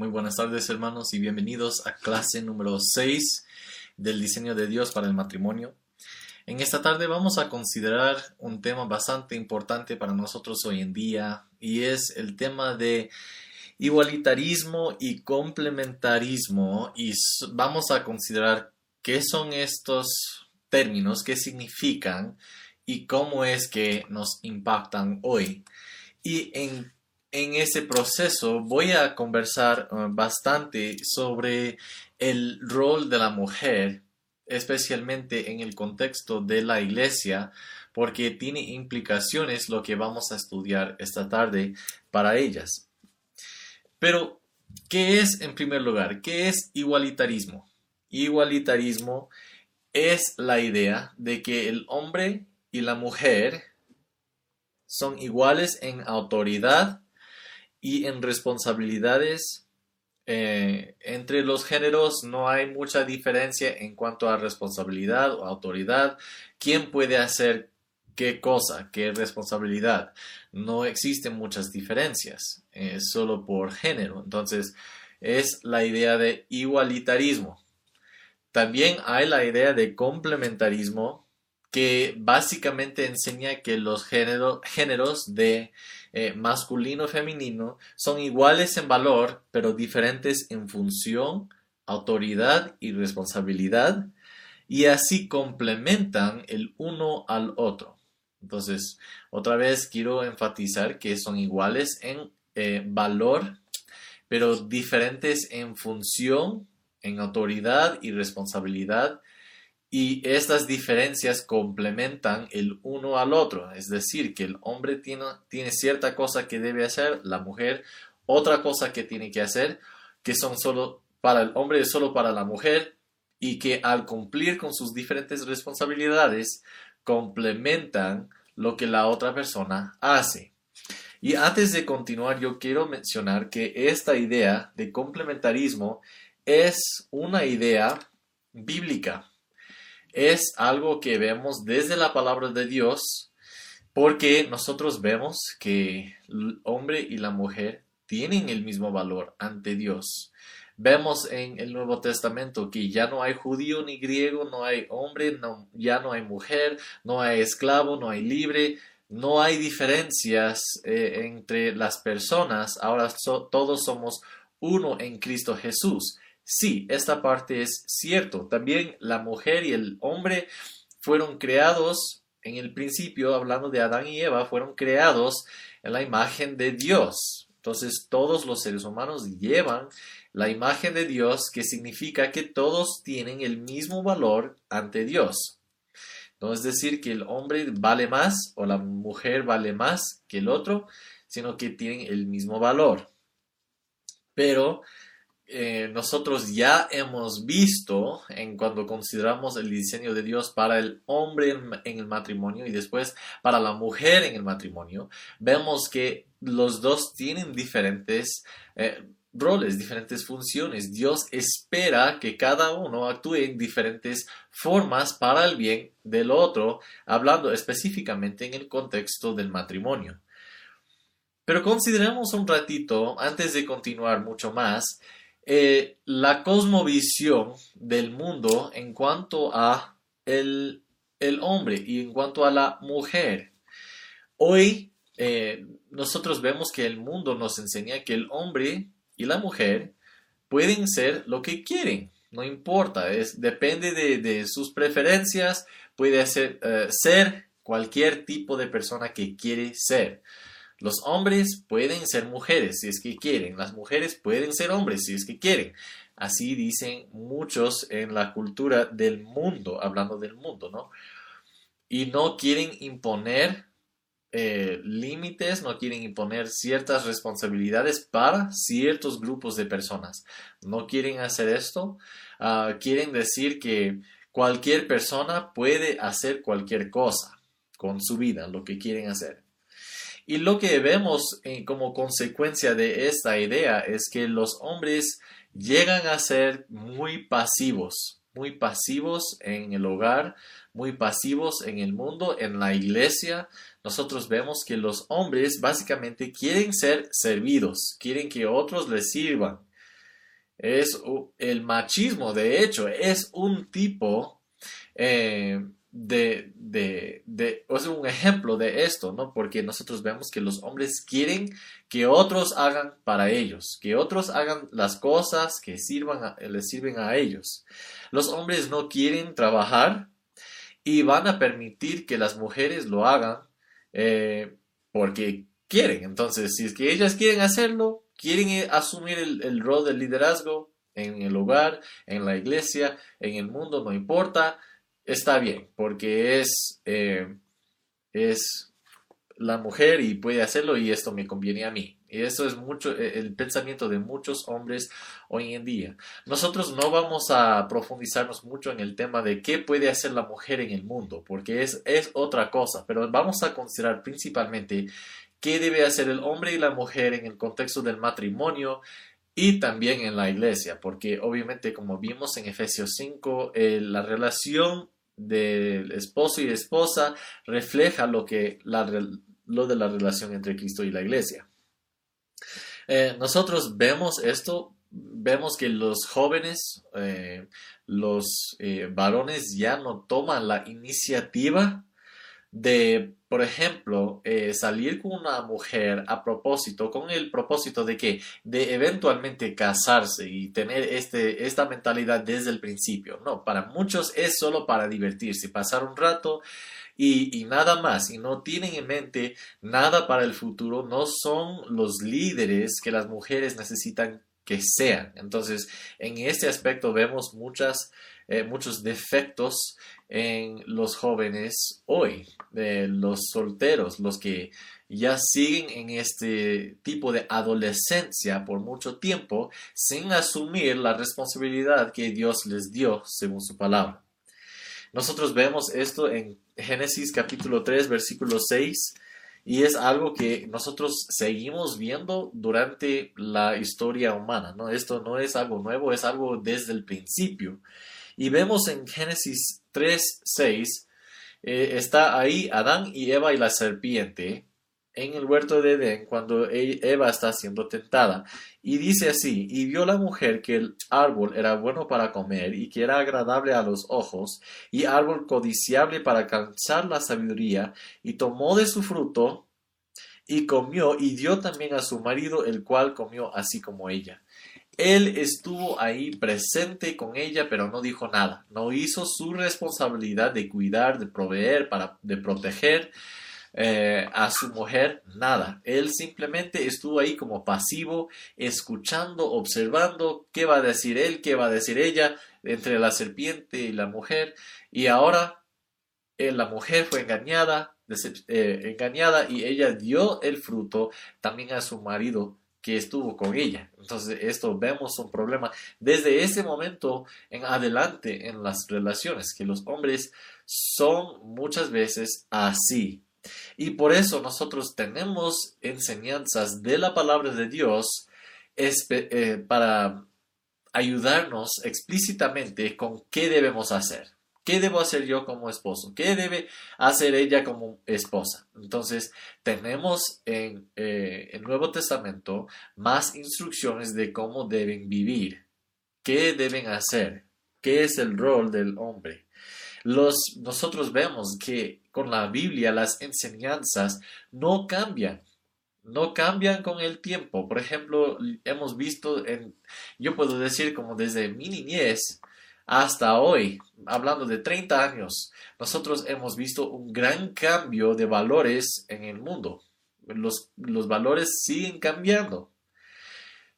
Muy buenas tardes hermanos y bienvenidos a clase número 6 del diseño de Dios para el matrimonio. En esta tarde vamos a considerar un tema bastante importante para nosotros hoy en día y es el tema de igualitarismo y complementarismo y vamos a considerar qué son estos términos, qué significan y cómo es que nos impactan hoy. Y en en ese proceso voy a conversar uh, bastante sobre el rol de la mujer, especialmente en el contexto de la iglesia, porque tiene implicaciones lo que vamos a estudiar esta tarde para ellas. Pero, ¿qué es en primer lugar? ¿Qué es igualitarismo? Igualitarismo es la idea de que el hombre y la mujer son iguales en autoridad, y en responsabilidades eh, entre los géneros no hay mucha diferencia en cuanto a responsabilidad o autoridad. ¿Quién puede hacer qué cosa, qué responsabilidad? No existen muchas diferencias, solo por género. Entonces, es la idea de igualitarismo. También hay la idea de complementarismo, que básicamente enseña que los géneros de eh, masculino y femenino son iguales en valor, pero diferentes en función, autoridad y responsabilidad, y así complementan el uno al otro. Entonces, otra vez quiero enfatizar que son iguales en eh, valor, pero diferentes en función, en autoridad y responsabilidad, y estas diferencias complementan el uno al otro, es decir, que el hombre tiene, tiene, cierta cosa que debe hacer, la mujer otra cosa que tiene que hacer, que son solo para el hombre es solo para la mujer y que al cumplir con sus diferentes responsabilidades complementan lo que la otra persona hace. Y antes de continuar, yo quiero mencionar que esta idea de complementarismo es una idea bíblica es algo que vemos desde la palabra de Dios, porque nosotros vemos que el hombre y la mujer tienen el mismo valor ante Dios. Vemos en el Nuevo Testamento que ya no hay judío ni griego, no hay hombre, ya no hay mujer, no hay esclavo, no hay libre, no hay diferencias eh, entre las personas, ahora todos somos uno en Cristo Jesús. Sí, esta parte es cierto. También la mujer y el hombre fueron creados en el principio, hablando de Adán y Eva, fueron creados en la imagen de Dios. Entonces todos los seres humanos llevan la imagen de Dios, que significa que todos tienen el mismo valor ante Dios. No es decir que el hombre vale más o la mujer vale más que el otro, sino que tienen el mismo valor. Pero eh, nosotros ya hemos visto en cuando consideramos el diseño de Dios para el hombre en, el matrimonio y después para la mujer en el matrimonio, vemos que los dos tienen diferentes eh, roles, diferentes funciones. Dios espera que cada uno actúe en diferentes formas para el bien del otro, hablando específicamente en el contexto del matrimonio. Pero consideremos un ratito, antes de continuar mucho más, eh, la cosmovisión del mundo en cuanto a el, hombre y en cuanto a la mujer. Hoy eh, nosotros vemos que el mundo nos enseña que el hombre y la mujer pueden ser lo que quieren, no importa, es, depende de, sus preferencias, puede ser, eh, ser cualquier tipo de persona que quiere ser. Los hombres pueden ser mujeres si es que quieren, las mujeres pueden ser hombres si es que quieren. Así dicen muchos en la cultura del mundo, hablando del mundo, ¿no? Y no quieren imponer eh, límites, no quieren imponer ciertas responsabilidades para ciertos grupos de personas. No quieren hacer esto. Ah, quieren decir que cualquier persona puede hacer cualquier cosa con su vida, lo que quieren hacer. Y lo que vemos eh, como consecuencia de esta idea es que los hombres llegan a ser muy pasivos, muy pasivos en el hogar, muy pasivos en el mundo, en la iglesia. Nosotros vemos que los hombres básicamente quieren ser servidos, quieren que otros les sirvan. Es el machismo, de hecho, es un tipo eh, de, de, de, es un ejemplo de esto, ¿no? Porque nosotros vemos que los hombres quieren que otros hagan para ellos, que otros hagan las cosas que sirvan les sirven a ellos. Los hombres no quieren trabajar y van a permitir que las mujeres lo hagan eh, porque quieren. Entonces, si es que ellas quieren hacerlo, quieren eh, asumir el, rol del liderazgo en el hogar, en la iglesia, en el mundo, no importa, está bien, porque es, eh, es la mujer y puede hacerlo y esto me conviene a mí. Y eso es mucho eh, el pensamiento de muchos hombres hoy en día. Nosotros no vamos a profundizarnos mucho en el tema de qué puede hacer la mujer en el mundo, porque es, es otra cosa, pero vamos a considerar principalmente qué debe hacer el hombre y la mujer en el contexto del matrimonio y también en la iglesia, porque obviamente como vimos en Efesios 5, eh, la relación del esposo y esposa refleja lo, que lo de la relación entre Cristo y la iglesia. Eh, nosotros vemos esto, vemos que los jóvenes, eh, los varones ya no toman la iniciativa de, por ejemplo, eh, salir con una mujer a propósito, con el propósito de que, de eventualmente casarse y tener este, esta mentalidad desde el principio. No, para muchos es solo para divertirse, pasar un rato y, y, nada más, y no tienen en mente nada para el futuro, no son los líderes que las mujeres necesitan que sean. Entonces, en este aspecto vemos muchas, eh, muchos defectos en los jóvenes hoy, de los solteros, los que ya siguen en este tipo de adolescencia por mucho tiempo sin asumir la responsabilidad que Dios les dio según su palabra. Nosotros vemos esto en Génesis capítulo 3 versículo 6 y es algo que nosotros seguimos viendo durante la historia humana, ¿no? Esto no es algo nuevo, es algo desde el principio. Y vemos en Génesis 3, 6, eh, está ahí Adán y Eva y la serpiente en el huerto de Edén cuando e, Eva está siendo tentada. Y dice así, y vio la mujer que el árbol era bueno para comer y que era agradable a los ojos y árbol codiciable para alcanzar la sabiduría y tomó de su fruto y comió y dio también a su marido el cual comió así como ella. Él estuvo ahí presente con ella, pero no dijo nada. No hizo su responsabilidad de cuidar, de proveer, para, de proteger eh, a su mujer, nada. Él simplemente estuvo ahí como pasivo, escuchando, observando qué va a decir él, qué va a decir ella, entre la serpiente y la mujer. Y ahora eh, la mujer fue engañada, eh, engañada y ella dio el fruto también a su marido estuvo con ella. Entonces, esto vemos un problema desde ese momento en adelante en las relaciones, que los hombres son muchas veces así. Y por eso nosotros tenemos enseñanzas de la palabra de Dios eh, para ayudarnos explícitamente con qué debemos hacer. ¿Qué debo hacer yo como esposo? ¿Qué debe hacer ella como esposa? Entonces, tenemos en eh, el Nuevo Testamento más instrucciones de cómo deben vivir, qué deben hacer, qué es el rol del hombre. Nosotros vemos que con la Biblia las enseñanzas no cambian, no cambian con el tiempo. Por ejemplo, hemos visto yo puedo decir como desde mi niñez, hasta hoy, hablando de 30 años, nosotros hemos visto un gran cambio de valores en el mundo. Los, valores siguen cambiando,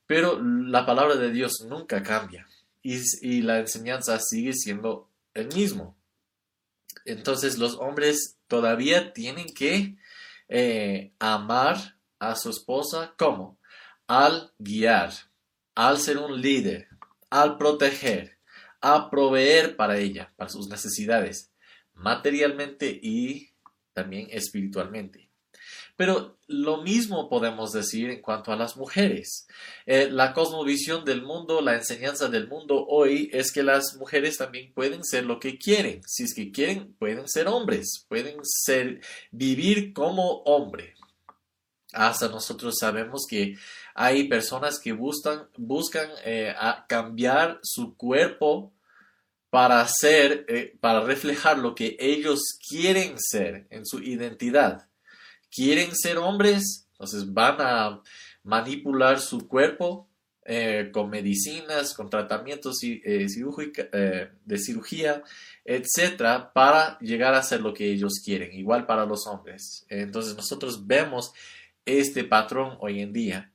pero la palabra de Dios nunca cambia y, la enseñanza sigue siendo el mismo. Entonces los hombres todavía tienen que eh, amar a su esposa como al guiar, al ser un líder, al proteger, a proveer para ella, para sus necesidades, materialmente y también espiritualmente. Pero lo mismo podemos decir en cuanto a las mujeres. Eh, la cosmovisión del mundo, la enseñanza del mundo hoy es que las mujeres también pueden ser lo que quieren. Si es que quieren, pueden ser hombres, pueden ser, vivir como hombre. Hasta nosotros sabemos que hay personas que buscan, buscan eh, cambiar su cuerpo para eh, para reflejar lo que ellos quieren ser en su identidad. Quieren ser hombres, entonces van a manipular su cuerpo eh, con medicinas, con tratamientos de cirugía, etcétera, para llegar a ser lo que ellos quieren. Igual para los hombres. Entonces nosotros vemos este patrón hoy en día.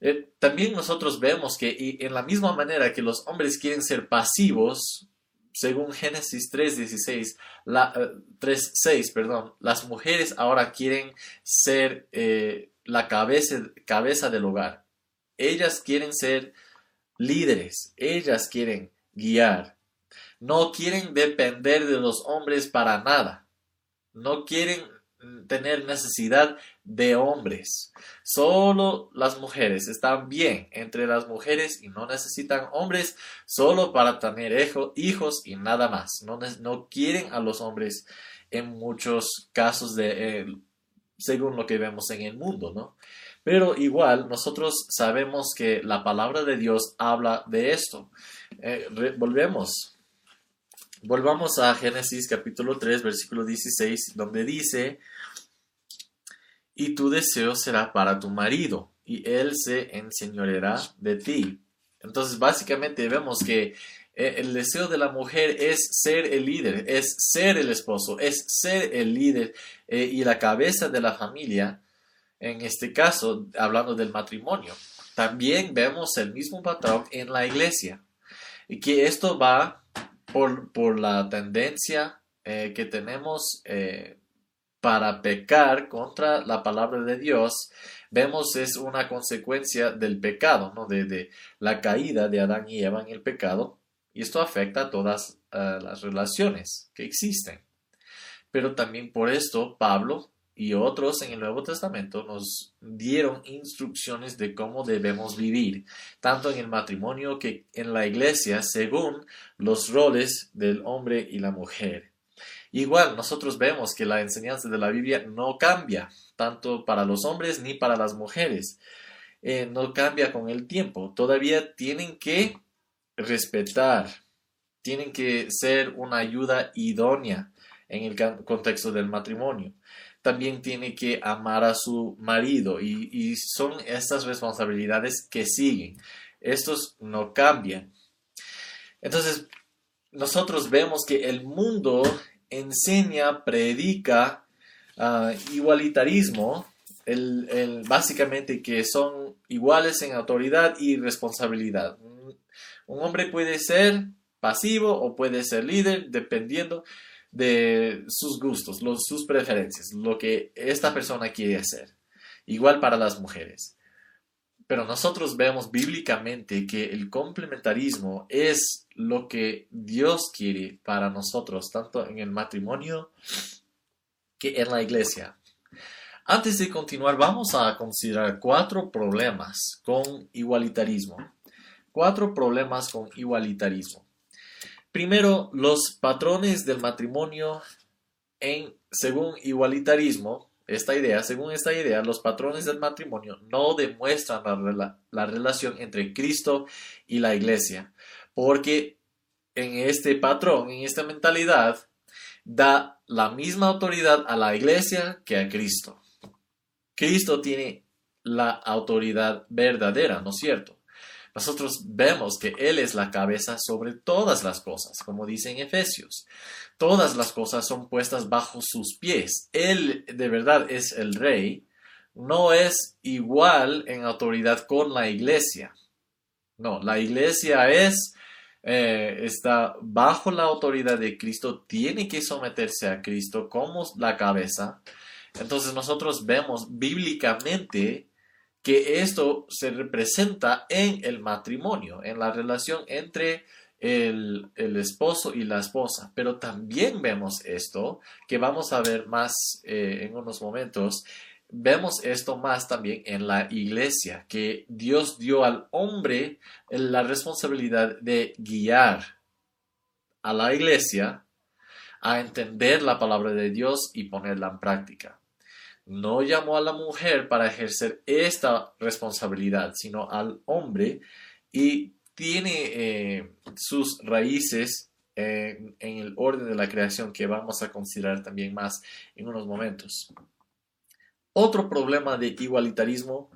Eh, también nosotros vemos que en la misma manera que los hombres quieren ser pasivos, según Génesis 3.16, la, 3.6, eh, perdón, las mujeres ahora quieren ser eh, la cabeza, cabeza del hogar. Ellas quieren ser líderes, ellas quieren guiar. No quieren depender de los hombres para nada. No quieren tener necesidad de hombres. Solo las mujeres están bien entre las mujeres y no necesitan hombres solo para tener hijos y nada más. No, no quieren a los hombres en muchos casos de, eh, según lo que vemos en el mundo, ¿no? Pero igual nosotros sabemos que la palabra de Dios habla de esto. Eh, volvemos. Volvamos a Génesis capítulo 3, versículo 16, donde dice, y tu deseo será para tu marido, y él se enseñoreará de ti. Entonces, básicamente vemos que eh, el deseo de la mujer es ser el líder, es ser el esposo, es ser el líder eh, y la cabeza de la familia, en este caso, hablando del matrimonio. También vemos el mismo patrón en la iglesia, y que esto va por, por la tendencia eh, que tenemos para pecar contra la palabra de Dios, vemos es una consecuencia del pecado, ¿no? de, la caída de Adán y Eva en el pecado, y esto afecta a todas las relaciones que existen. Pero también por esto Pablo y otros en el Nuevo Testamento nos dieron instrucciones de cómo debemos vivir, tanto en el matrimonio que en la iglesia, según los roles del hombre y la mujer. Igual, nosotros vemos que la enseñanza de la Biblia no cambia, tanto para los hombres ni para las mujeres. Eh, no cambia con el tiempo. Todavía tienen que respetar, tienen que ser una ayuda idónea en el contexto del matrimonio. También tiene que amar a su marido y, y son estas responsabilidades que siguen. Estos no cambian. Entonces, nosotros vemos que el mundo enseña, predica ah, igualitarismo, el, básicamente que son iguales en autoridad y responsabilidad. Un hombre puede ser pasivo o puede ser líder dependiendo de sus gustos, sus preferencias, lo que esta persona quiere hacer. Igual para las mujeres. Pero nosotros vemos bíblicamente que el complementarismo es lo que Dios quiere para nosotros, tanto en el matrimonio que en la iglesia. Antes de continuar, vamos a considerar cuatro problemas con igualitarismo. Cuatro problemas con igualitarismo. Primero, los patrones del matrimonio en según igualitarismo esta idea, según esta idea, los patrones del matrimonio no demuestran la, relación entre Cristo y la iglesia, porque en este patrón, en esta mentalidad, da la misma autoridad a la iglesia que a Cristo. Cristo tiene la autoridad verdadera, ¿no es cierto? Nosotros vemos que Él es la cabeza sobre todas las cosas, como dice en Efesios todas las cosas son puestas bajo sus pies. Él de verdad es el rey, no es igual en autoridad con la iglesia. No, la iglesia es, eh, está bajo la autoridad de Cristo, tiene que someterse a Cristo como la cabeza. Entonces nosotros vemos bíblicamente que esto se representa en el matrimonio, en la relación entre el, esposo y la esposa. Pero también vemos esto, que vamos a ver más eh, en unos momentos, vemos esto más también en la iglesia, que Dios dio al hombre la responsabilidad de guiar a la iglesia a entender la palabra de Dios y ponerla en práctica. No llamó a la mujer para ejercer esta responsabilidad, sino al hombre y tiene eh, sus raíces en el orden de la creación que vamos a considerar también más en unos momentos. Otro problema de igualitarismo,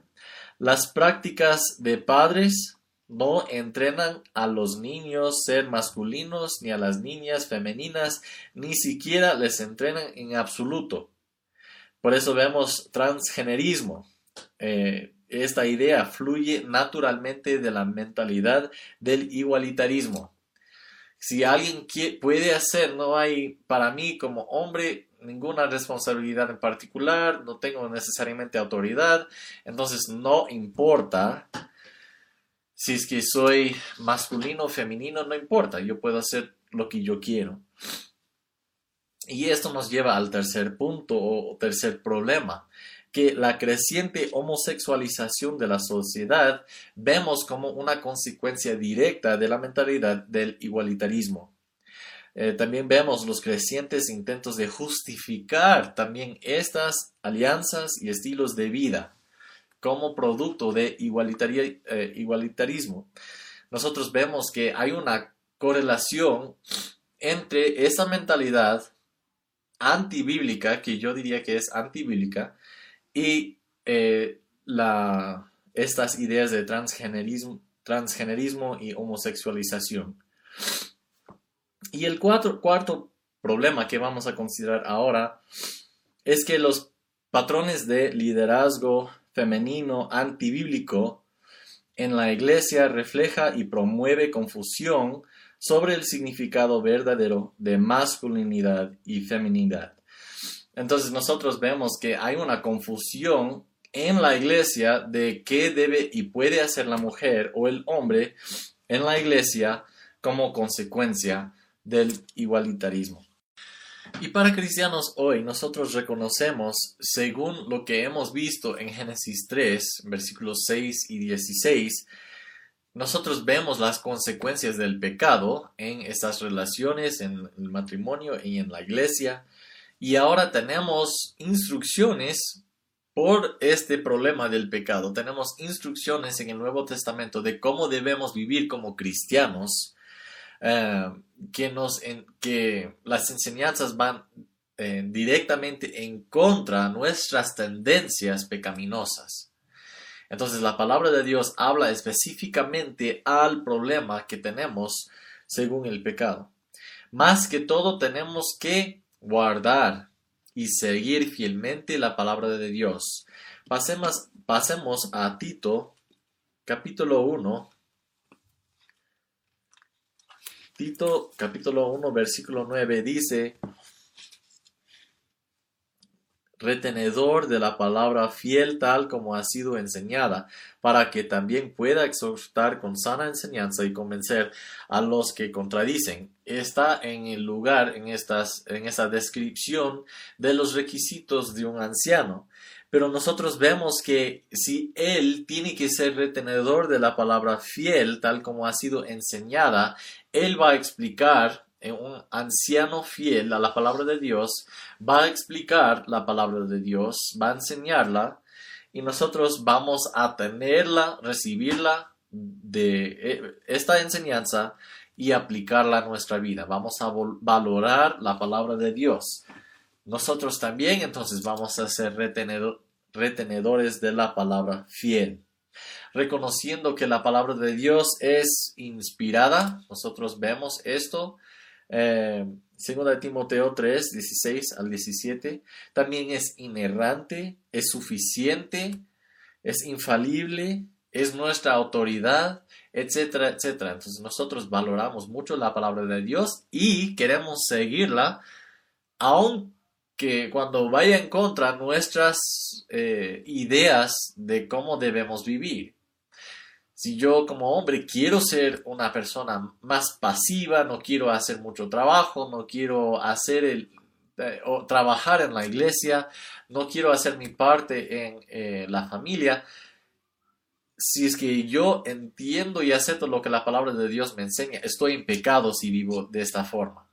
las prácticas de padres no entrenan a los niños ser masculinos ni a las niñas femeninas, ni siquiera les entrenan en absoluto. Por eso vemos transgenerismo. Eh, esta idea fluye naturalmente de la mentalidad del igualitarismo. Si alguien puede hacer, no hay para mí como hombre ninguna responsabilidad en particular, no tengo necesariamente autoridad, entonces no importa si es que soy masculino o femenino, no importa, yo puedo hacer lo que yo quiero. Y esto nos lleva al tercer punto o tercer problema, que la creciente homosexualización de la sociedad vemos como una consecuencia directa de la mentalidad del igualitarismo. Eh, también vemos los crecientes intentos de justificar también estas alianzas y estilos de vida como producto de eh, igualitarismo. Nosotros vemos que hay una correlación entre esa mentalidad antibíblica, que yo diría que es antibíblica, y eh, estas ideas de transgenerismo, transgenerismo y homosexualización. Y el cuarto problema que vamos a considerar ahora es que los patrones de liderazgo femenino antibíblico en la iglesia refleja y promueve confusión sobre el significado verdadero de masculinidad y feminidad. Entonces nosotros vemos que hay una confusión en la iglesia de qué debe y puede hacer la mujer o el hombre en la iglesia como consecuencia del igualitarismo. Y para cristianos hoy nosotros reconocemos, según lo que hemos visto en Génesis 3, versículos 6 y 16, nosotros vemos las consecuencias del pecado en estas relaciones, en el matrimonio y en la iglesia. Y ahora tenemos instrucciones por este problema del pecado. Tenemos instrucciones en el Nuevo Testamento de cómo debemos vivir como cristianos eh, que, nos, en, que las enseñanzas van eh, directamente en contra de nuestras tendencias pecaminosas. Entonces la palabra de Dios habla específicamente al problema que tenemos según el pecado. Más que todo tenemos que guardar y seguir fielmente la palabra de Dios. Pasemos, pasemos a Tito capítulo 1 Tito capítulo 1 versículo 9 dice, retenedor de la palabra fiel tal como ha sido enseñada, para que también pueda exhortar con sana enseñanza y convencer a los que contradicen. Está en el lugar, en, estas, en esa descripción de los requisitos de un anciano. Pero nosotros vemos que si él tiene que ser retenedor de la palabra fiel, tal como ha sido enseñada, él va a explicar, un anciano fiel a la palabra de Dios, va a explicar la palabra de Dios, va a enseñarla, y nosotros vamos a tenerla, recibirla de eh, esta enseñanza y aplicarla a nuestra vida. Vamos a valorar la palabra de Dios. Nosotros también entonces vamos a ser retenedores de la palabra fiel. Reconociendo que la palabra de Dios es inspirada, nosotros vemos esto. Eh, de Timoteo 3, 16 al 17, también es inerrante, es suficiente, es infalible, es nuestra autoridad, etcétera, etcétera. Entonces nosotros valoramos mucho la palabra de Dios y queremos seguirla, aunque cuando vaya en contra nuestras eh, ideas de cómo debemos vivir. Si yo como hombre quiero ser una persona más pasiva, no quiero hacer mucho trabajo, no quiero hacer el, eh, o trabajar en la iglesia, no quiero hacer mi parte en eh, la familia, si es que yo entiendo y acepto lo que la palabra de Dios me enseña, estoy en pecado si vivo de esta forma.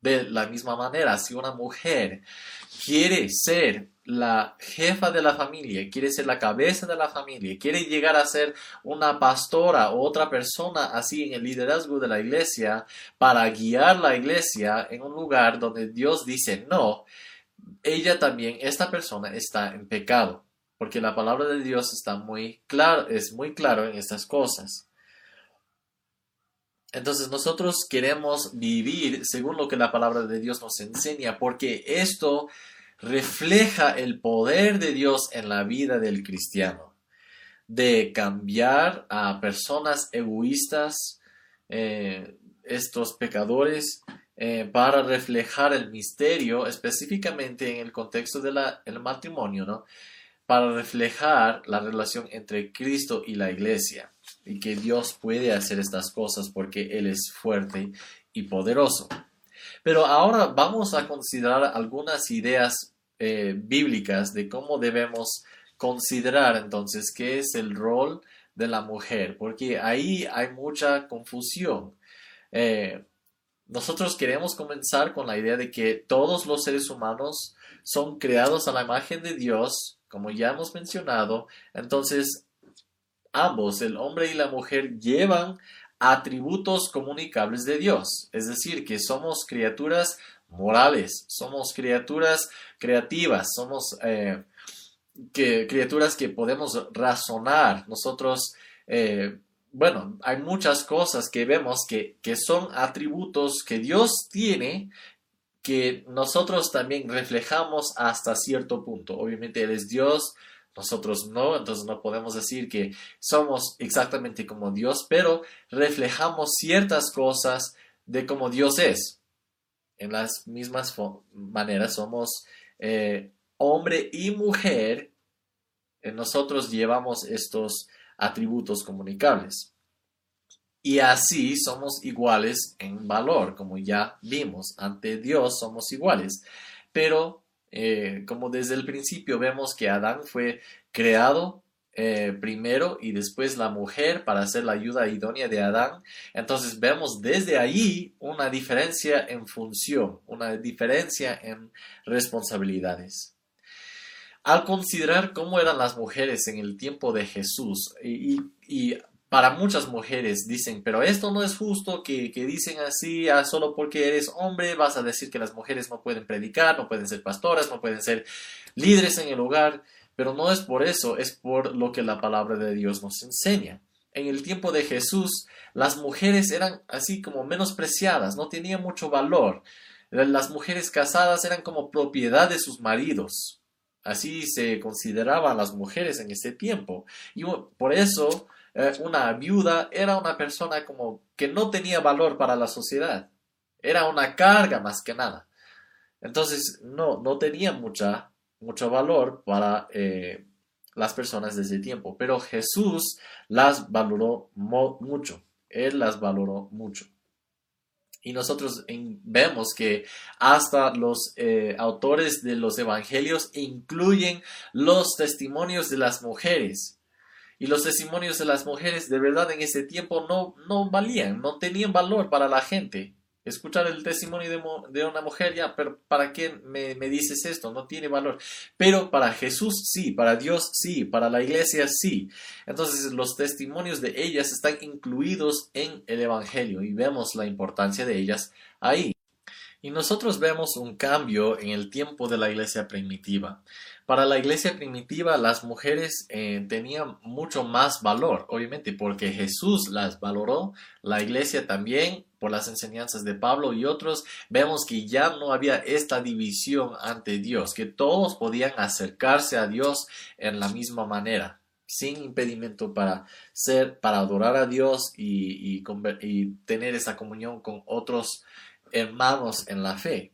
De la misma manera, si una mujer quiere ser la jefa de la familia, quiere ser la cabeza de la familia, quiere llegar a ser una pastora o otra persona así en el liderazgo de la iglesia para guiar la iglesia en un lugar donde Dios dice no, ella también, esta persona está en pecado, porque la palabra de Dios está muy claro, es muy claro en estas cosas. Entonces nosotros queremos vivir según lo que la palabra de Dios nos enseña, porque esto refleja el poder de Dios en la vida del cristiano, de cambiar a personas egoístas, eh, estos pecadores, eh, para reflejar el misterio, específicamente en el contexto del matrimonio, ¿no? para reflejar la relación entre Cristo y la iglesia y que Dios puede hacer estas cosas porque Él es fuerte y poderoso. Pero ahora vamos a considerar algunas ideas eh, bíblicas de cómo debemos considerar entonces qué es el rol de la mujer, porque ahí hay mucha confusión. Eh, nosotros queremos comenzar con la idea de que todos los seres humanos son creados a la imagen de Dios, como ya hemos mencionado, entonces ambos, el hombre y la mujer, llevan atributos comunicables de Dios, es decir, que somos criaturas morales, somos criaturas creativas, somos eh, que, criaturas que podemos razonar, nosotros eh, bueno, hay muchas cosas que vemos que, que son atributos que Dios tiene que nosotros también reflejamos hasta cierto punto. Obviamente Él es Dios, nosotros no, entonces no podemos decir que somos exactamente como Dios, pero reflejamos ciertas cosas de como Dios es. En las mismas maneras somos eh, hombre y mujer, nosotros llevamos estos atributos comunicables. Y así somos iguales en valor, como ya vimos, ante Dios somos iguales. Pero eh, como desde el principio vemos que Adán fue creado eh, primero y después la mujer para ser la ayuda idónea de Adán. Entonces vemos desde ahí una diferencia en función, una diferencia en responsabilidades al considerar cómo eran las mujeres en el tiempo de Jesús y, para muchas mujeres dicen, pero esto no es justo que, dicen así, ah, solo porque eres hombre vas a decir que las mujeres no pueden predicar, no pueden ser pastoras, no pueden ser líderes en el hogar, pero no es por eso, es por lo que la palabra de Dios nos enseña. En el tiempo de Jesús, las mujeres eran así como menospreciadas, no tenían mucho valor. Las mujeres casadas eran como propiedad de sus maridos. Así se consideraban las mujeres en ese tiempo. Y por eso eh, una viuda era una persona como que no tenía valor para la sociedad. Era una carga más que nada. Entonces no, no tenía mucha, mucho valor para eh, las personas de ese tiempo. Pero Jesús las valoró mucho. Él las valoró mucho. Y nosotros vemos que hasta los eh, autores de los evangelios incluyen los testimonios de las mujeres. Y los testimonios de las mujeres de verdad en ese tiempo no, no valían, no tenían valor para la gente escuchar el testimonio de, una mujer, ya, pero ¿para qué me, dices esto? No tiene valor. Pero para Jesús sí, para Dios sí, para la iglesia sí. Entonces los testimonios de ellas están incluidos en el Evangelio y vemos la importancia de ellas ahí. Y nosotros vemos un cambio en el tiempo de la iglesia primitiva. Para la iglesia primitiva las mujeres eh, tenían mucho más valor, obviamente, porque Jesús las valoró, la iglesia también, por las enseñanzas de Pablo y otros, vemos que ya no había esta división ante Dios, que todos podían acercarse a Dios en la misma manera sin impedimento para ser, para adorar a Dios y, y tener esa comunión con otros hermanos en la fe.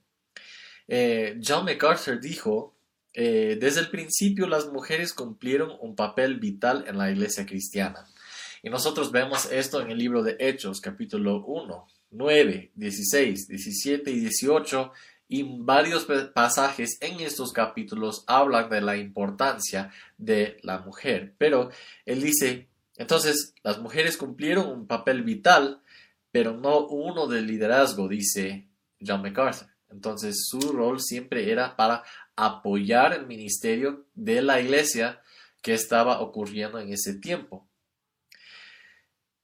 Eh, John MacArthur dijo, eh, desde el principio las mujeres cumplieron un papel vital en la iglesia cristiana. Y nosotros vemos esto en el libro de Hechos, capítulo 1, 9, 16, 17 y 18, y varios pasajes en estos capítulos hablan de la importancia de la mujer. Pero él dice, entonces las mujeres cumplieron un papel vital pero no uno de liderazgo, dice John MacArthur. Entonces su rol siempre era para apoyar el ministerio de la iglesia que estaba ocurriendo en ese tiempo.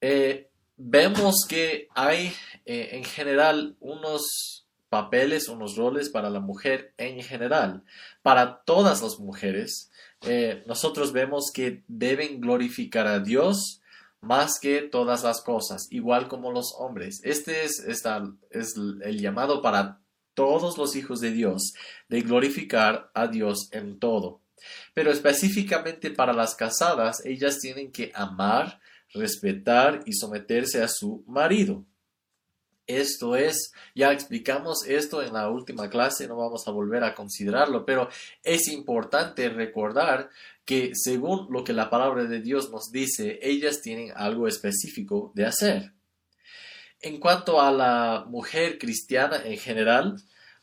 Eh, vemos que hay eh, en general unos papeles, unos roles para la mujer en general. Para todas las mujeres, eh, nosotros vemos que deben glorificar a Dios más que todas las cosas, igual como los hombres. Este es, es el llamado para todos los hijos de Dios, de glorificar a Dios en todo. Pero específicamente para las casadas, ellas tienen que amar, respetar y someterse a su marido. Esto es, ya explicamos esto en la última clase, no vamos a volver a considerarlo, pero es importante recordar que según lo que la palabra de Dios nos dice, ellas tienen algo específico de hacer. En cuanto a la mujer cristiana en general,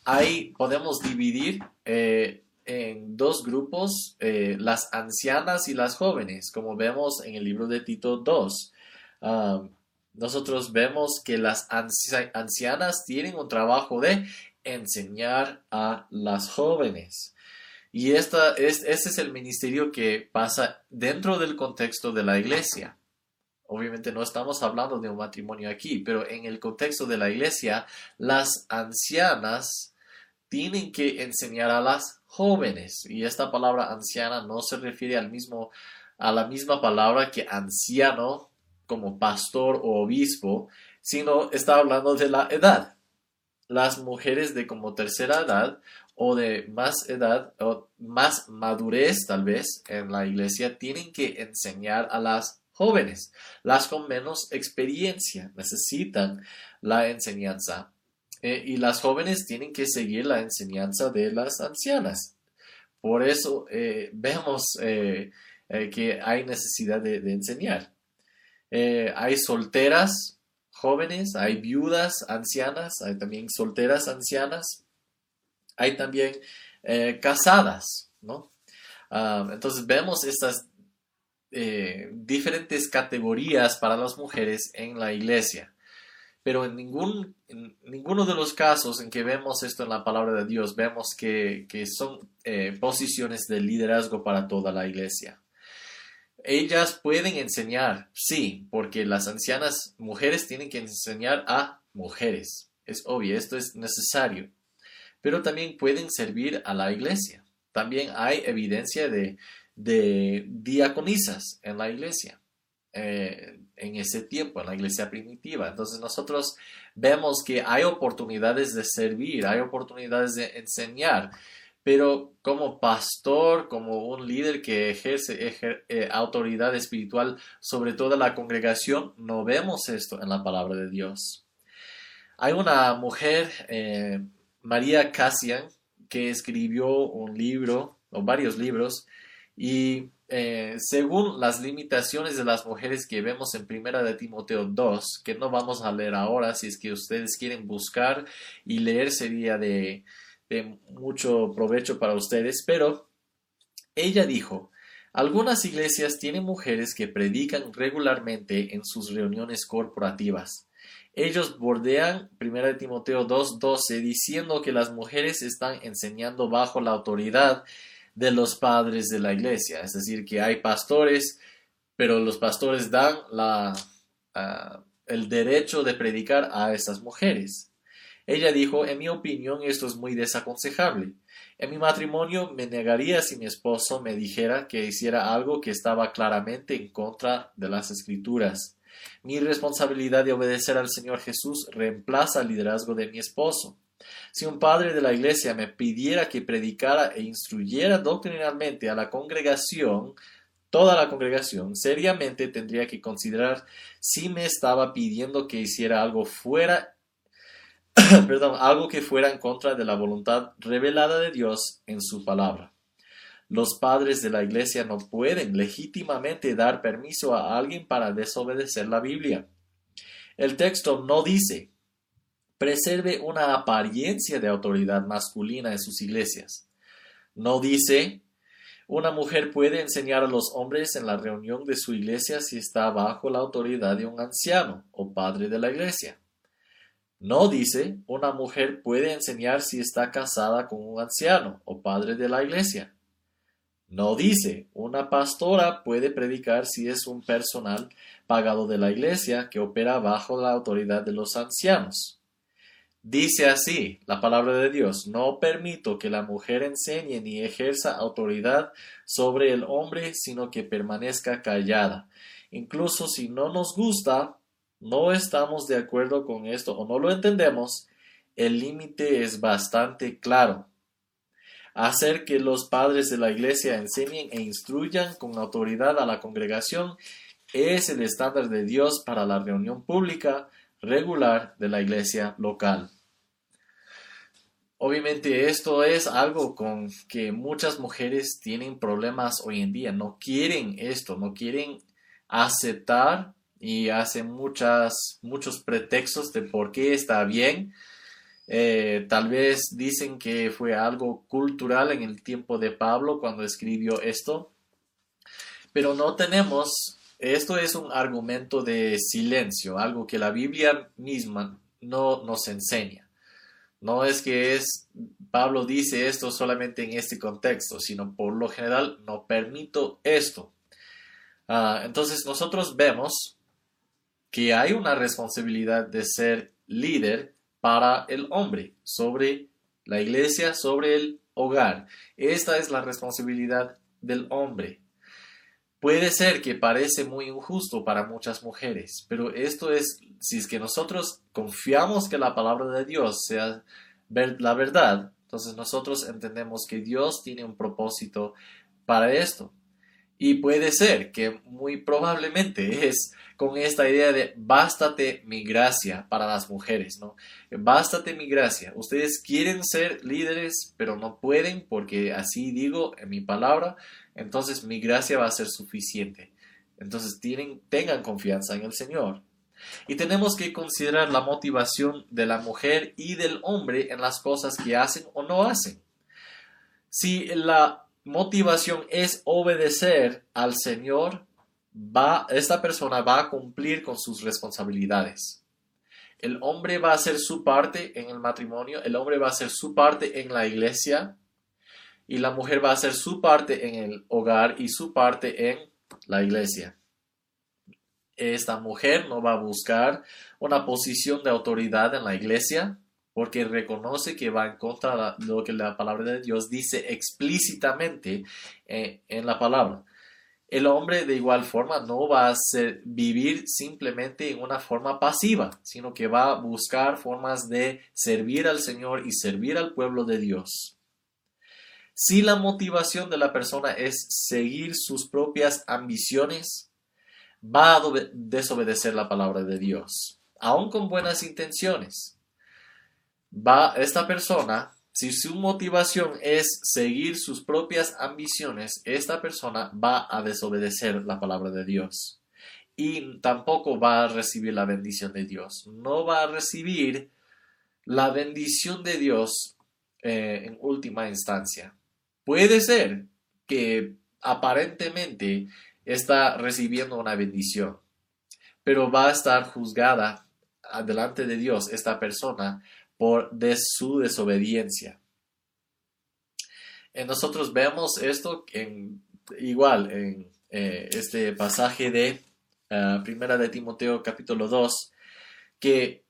ahí podemos dividir eh, en dos grupos, eh, las ancianas y las jóvenes, como vemos en el libro de Tito 2. Ah, nosotros vemos que las ancianas tienen un trabajo de enseñar a las jóvenes. Y esta es, ese es el ministerio que pasa dentro del contexto de la iglesia. Obviamente no estamos hablando de un matrimonio aquí, pero en el contexto de la iglesia, las ancianas tienen que enseñar a las jóvenes. Y esta palabra anciana no se refiere al mismo, a la misma palabra que anciano como pastor o obispo, sino está hablando de la edad. Las mujeres de como tercera edad o de más edad o más madurez tal vez en la iglesia tienen que enseñar a las jóvenes. Las con menos experiencia necesitan la enseñanza eh, y las jóvenes tienen que seguir la enseñanza de las ancianas. Por eso eh, vemos eh, que hay necesidad de, enseñar. Hay solteras jóvenes, hay viudas ancianas, hay también solteras ancianas, hay también casadas, ¿no? Ah, entonces vemos estas diferentes categorías para las mujeres en la iglesia. Pero en, ningún, ninguno de los casos en que vemos esto en la palabra de Dios, vemos que, son eh, posiciones de liderazgo para toda la iglesia. Ellas pueden enseñar, sí, porque las ancianas mujeres tienen que enseñar a mujeres. Es obvio, esto es necesario. Pero también pueden servir a la iglesia. También hay evidencia de, de diaconisas en la iglesia. Eh, en ese tiempo, en la iglesia primitiva. Entonces nosotros vemos que hay oportunidades de servir, hay oportunidades de enseñar, pero como pastor, como un líder que ejerce eh, autoridad espiritual sobre toda la congregación, no vemos esto en la palabra de Dios. Hay una mujer, eh, María Cassian, que escribió un libro, o varios libros, y eh, según las limitaciones de las mujeres que vemos en Primera de Timoteo 2, que no vamos a leer ahora, si es que ustedes quieren buscar y leer sería de, de mucho provecho para ustedes, pero ella dijo, algunas iglesias tienen mujeres que predican regularmente en sus reuniones corporativas. Ellos bordean 1 Timoteo 2.12 diciendo que las mujeres están enseñando bajo la autoridad de los padres de la iglesia. Es decir, que hay pastores, pero los pastores dan ah, el derecho de predicar a estas mujeres. Ella dijo, en mi opinión esto es muy desaconsejable. En mi matrimonio me negaría si mi esposo me dijera que hiciera algo que estaba claramente en contra de las escrituras. Mi responsabilidad de obedecer al Señor Jesús reemplaza el liderazgo de mi esposo. Si un padre de la iglesia me pidiera que predicara e instruyera doctrinalmente a la congregación, toda la congregación, seriamente tendría que considerar si me estaba pidiendo que hiciera algo fuera, perdón, algo que fuera en contra de la voluntad revelada de Dios en su palabra. Los padres de la iglesia no pueden legítimamente dar permiso a alguien para desobedecer la Biblia. El texto no dice preserve una apariencia de autoridad masculina en sus iglesias. No dice, una mujer puede enseñar a los hombres en la reunión de su iglesia si está bajo la autoridad de un anciano o padre de la iglesia. No dice, una mujer puede enseñar si está casada con un anciano o padre de la iglesia. No dice, una pastora puede predicar si es un personal pagado de la iglesia que opera bajo la autoridad de los ancianos. Dice así la palabra de Dios, no permito que la mujer enseñe ni ejerza autoridad sobre el hombre, sino que permanezca callada. Incluso si no nos gusta, no estamos de acuerdo con esto o no lo entendemos, el límite es bastante claro. Hacer que los padres de la iglesia enseñen e instruyan con autoridad a la congregación es el estándar de Dios para la reunión pública regular de la iglesia local. Obviamente esto es algo con que muchas mujeres tienen problemas hoy en día. No quieren esto, no quieren aceptar y hacen muchas, muchos pretextos de por qué está bien. Eh, tal vez dicen que fue algo cultural en el tiempo de Pablo cuando escribió esto. Pero no tenemos, esto es un argumento de silencio, algo que la Biblia misma no nos enseña. No es que es Pablo dice esto solamente en este contexto, sino por lo general no permito esto. Ah, entonces nosotros vemos que hay una responsabilidad de ser líder para el hombre sobre la iglesia, sobre el hogar. Esta es la responsabilidad del hombre. Puede ser que parece muy injusto para muchas mujeres, pero esto es, si es que nosotros confiamos que la palabra de Dios sea la verdad, entonces nosotros entendemos que Dios tiene un propósito para esto. Y puede ser que muy probablemente es con esta idea de bástate mi gracia para las mujeres, ¿no? Bástate mi gracia. Ustedes quieren ser líderes, pero no pueden porque así digo en mi palabra, entonces mi gracia va a ser suficiente. Entonces tienen, tengan confianza en el Señor. Y tenemos que considerar la motivación de la mujer y del hombre en las cosas que hacen o no hacen. Si la motivación es obedecer al Señor, va, esta persona va a cumplir con sus responsabilidades. El hombre va a hacer su parte en el matrimonio, el hombre va a hacer su parte en la iglesia y la mujer va a hacer su parte en el hogar y su parte en la iglesia. Esta mujer no va a buscar una posición de autoridad en la iglesia, porque reconoce que va en contra de lo que la palabra de Dios dice explícitamente eh, en la palabra. El hombre de igual forma no va a ser, vivir simplemente en una forma pasiva, sino que va a buscar formas de servir al Señor y servir al pueblo de Dios. Si la motivación de la persona es seguir sus propias ambiciones, va a desobedecer la palabra de Dios, aun con buenas intenciones va esta persona, si su motivación es seguir sus propias ambiciones, esta persona va a desobedecer la palabra de Dios y tampoco va a recibir la bendición de Dios. No va a recibir la bendición de Dios eh, en última instancia. Puede ser que aparentemente está recibiendo una bendición, pero va a estar juzgada delante de Dios esta persona por de su desobediencia. En nosotros vemos esto en, igual en eh, este pasaje de uh, Primera de Timoteo capítulo 2, que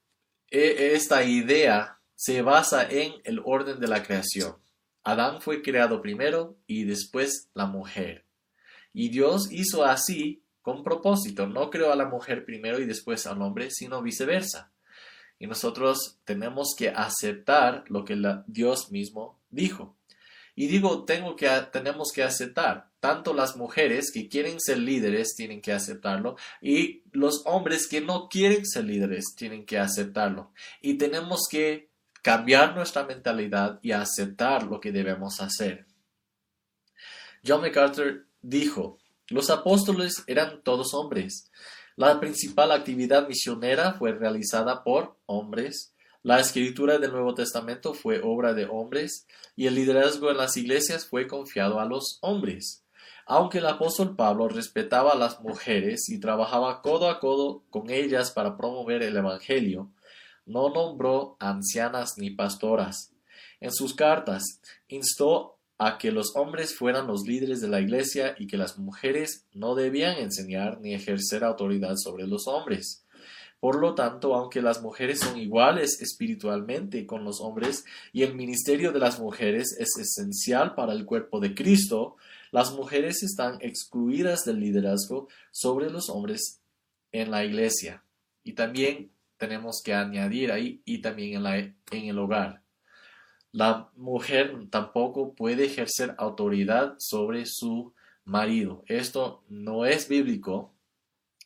e, esta idea se basa en el orden de la creación. Adán fue creado primero y después la mujer. Y Dios hizo así con propósito. No creó a la mujer primero y después al hombre, sino viceversa. Y nosotros tenemos que aceptar lo que Dios mismo dijo. Y digo, tengo que, tenemos que aceptar. Tanto las mujeres que quieren ser líderes tienen que aceptarlo y los hombres que no quieren ser líderes tienen que aceptarlo. Y tenemos que cambiar nuestra mentalidad y aceptar lo que debemos hacer. John MacArthur dijo, los apóstoles eran todos hombres, la principal actividad misionera fue realizada por hombres. La escritura del Nuevo Testamento fue obra de hombres y el liderazgo en las iglesias fue confiado a los hombres. Aunque el apóstol Pablo respetaba a las mujeres y trabajaba codo a codo con ellas para promover el Evangelio, no nombró ancianas ni pastoras. En sus cartas instó a que los hombres fueran los líderes de la iglesia y que las mujeres no debían enseñar ni ejercer autoridad sobre los hombres. Por lo tanto, aunque las mujeres son iguales espiritualmente con los hombres y el ministerio de las mujeres es esencial para el cuerpo de Cristo, las mujeres están excluidas del liderazgo sobre los hombres en la iglesia. Y también tenemos que añadir ahí y también en, la, en el hogar. La mujer tampoco puede ejercer autoridad sobre su marido. Esto no es bíblico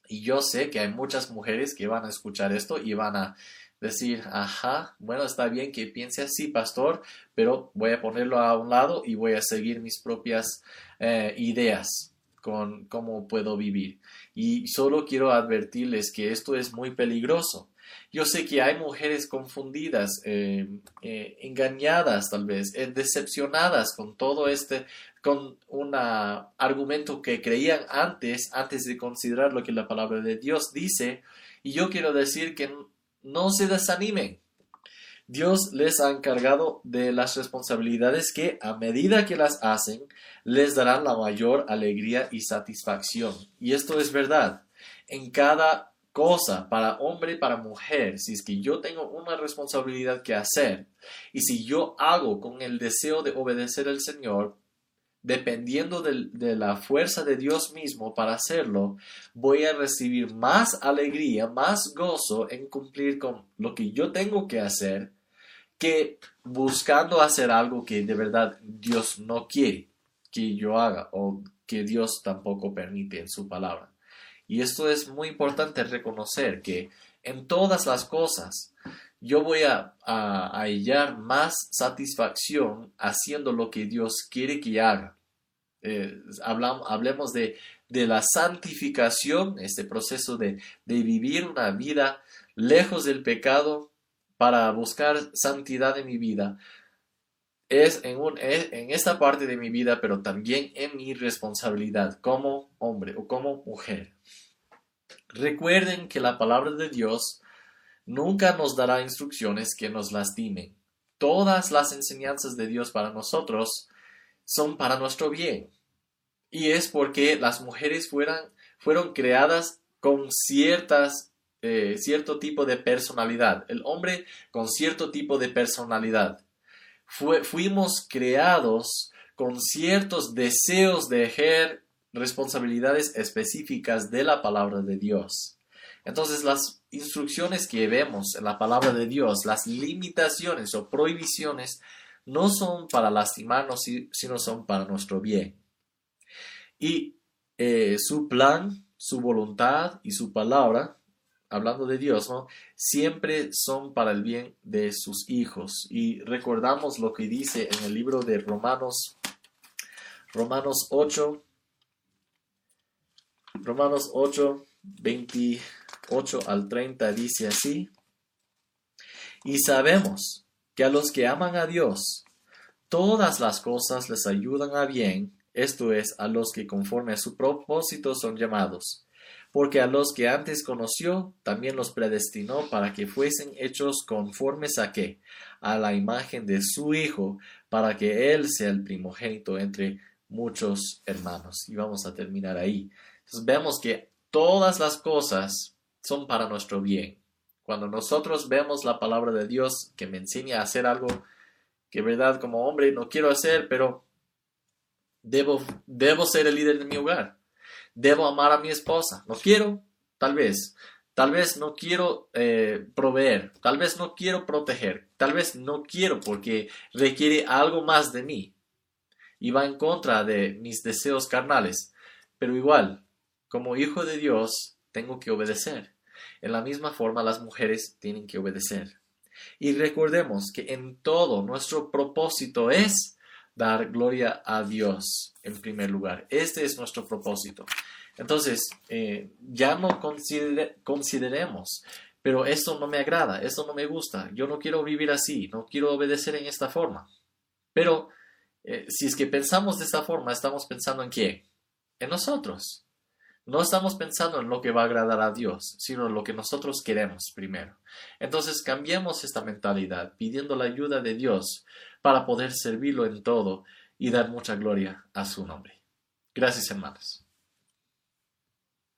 y yo sé que hay muchas mujeres que van a escuchar esto y van a decir, ajá, bueno, está bien que piense así, pastor, pero voy a ponerlo a un lado y voy a seguir mis propias eh, ideas con cómo puedo vivir. Y solo quiero advertirles que esto es muy peligroso. Yo sé que hay mujeres confundidas, eh, eh, engañadas tal vez, decepcionadas con todo este con un argumento que creían antes, antes de considerar lo que la palabra de Dios dice. Y yo quiero decir que no se desanimen. Dios les ha encargado de las responsabilidades que a medida que las hacen, les darán la mayor alegría y satisfacción. Y esto es verdad. En cada cosa, para hombre y para mujer, si es que yo tengo una responsabilidad que hacer y si yo hago con el deseo de obedecer al Señor, dependiendo de, la fuerza de Dios mismo para hacerlo, voy a recibir más alegría, más gozo en cumplir con lo que yo tengo que hacer que buscando hacer algo que de verdad Dios no quiere que yo haga o que Dios tampoco permite en su palabra. Y esto es muy importante reconocer que en todas las cosas yo voy a, hallar más satisfacción haciendo lo que Dios quiere que haga. Eh, hablemos de, la santificación, este proceso de, vivir una vida lejos del pecado para buscar santidad en mi vida. Es en, un, en esta parte de mi vida, pero también en mi responsabilidad como hombre o como mujer. Recuerden que la palabra de Dios nunca nos dará instrucciones que nos lastimen. Todas las enseñanzas de Dios para nosotros son para nuestro bien. Y es porque las mujeres fueron creadas con ciertas, eh, cierto tipo de personalidad. El hombre con cierto tipo de personalidad. Fuimos creados con ciertos deseos de ejercer responsabilidades específicas de la palabra de Dios. Entonces las instrucciones que vemos en la palabra de Dios, las limitaciones o prohibiciones, no son para lastimarnos, sino son para nuestro bien. Y eh, su plan, su voluntad y su palabra, hablando de Dios, ¿no? siempre son para el bien de sus hijos. Y recordamos lo que dice en el libro de Romanos, Romanos 8, Romanos 8, 28 al 30 dice así, y sabemos que a los que aman a Dios, todas las cosas les ayudan a bien, esto es, a los que conforme a su propósito son llamados. Porque a los que antes conoció, también los predestinó para que fuesen hechos conformes a qué? A la imagen de su Hijo, para que Él sea el primogénito entre muchos hermanos. Y vamos a terminar ahí. Vemos que todas las cosas son para nuestro bien. Cuando nosotros vemos la palabra de Dios que me enseña a hacer algo que, verdad, como hombre no quiero hacer, pero debo, debo ser el líder de mi hogar. Debo amar a mi esposa. No quiero, tal vez. Tal vez no quiero eh, proveer, tal vez no quiero proteger, tal vez no quiero porque requiere algo más de mí y va en contra de mis deseos carnales. Pero igual, como hijo de Dios, tengo que obedecer. En la misma forma, las mujeres tienen que obedecer. Y recordemos que en todo nuestro propósito es dar gloria a Dios en primer lugar. Este es nuestro propósito. Entonces, eh, ya no consideremos, pero esto no me agrada, esto no me gusta, yo no quiero vivir así, no quiero obedecer en esta forma. Pero eh, si es que pensamos de esta forma, estamos pensando en quién? En nosotros. no estamos pensando en lo que va a agradar a Dios, sino en lo que nosotros queremos primero. Entonces cambiemos esta mentalidad pidiendo la ayuda de Dios para poder servirlo en todo y dar mucha gloria a su nombre. Gracias, hermanos.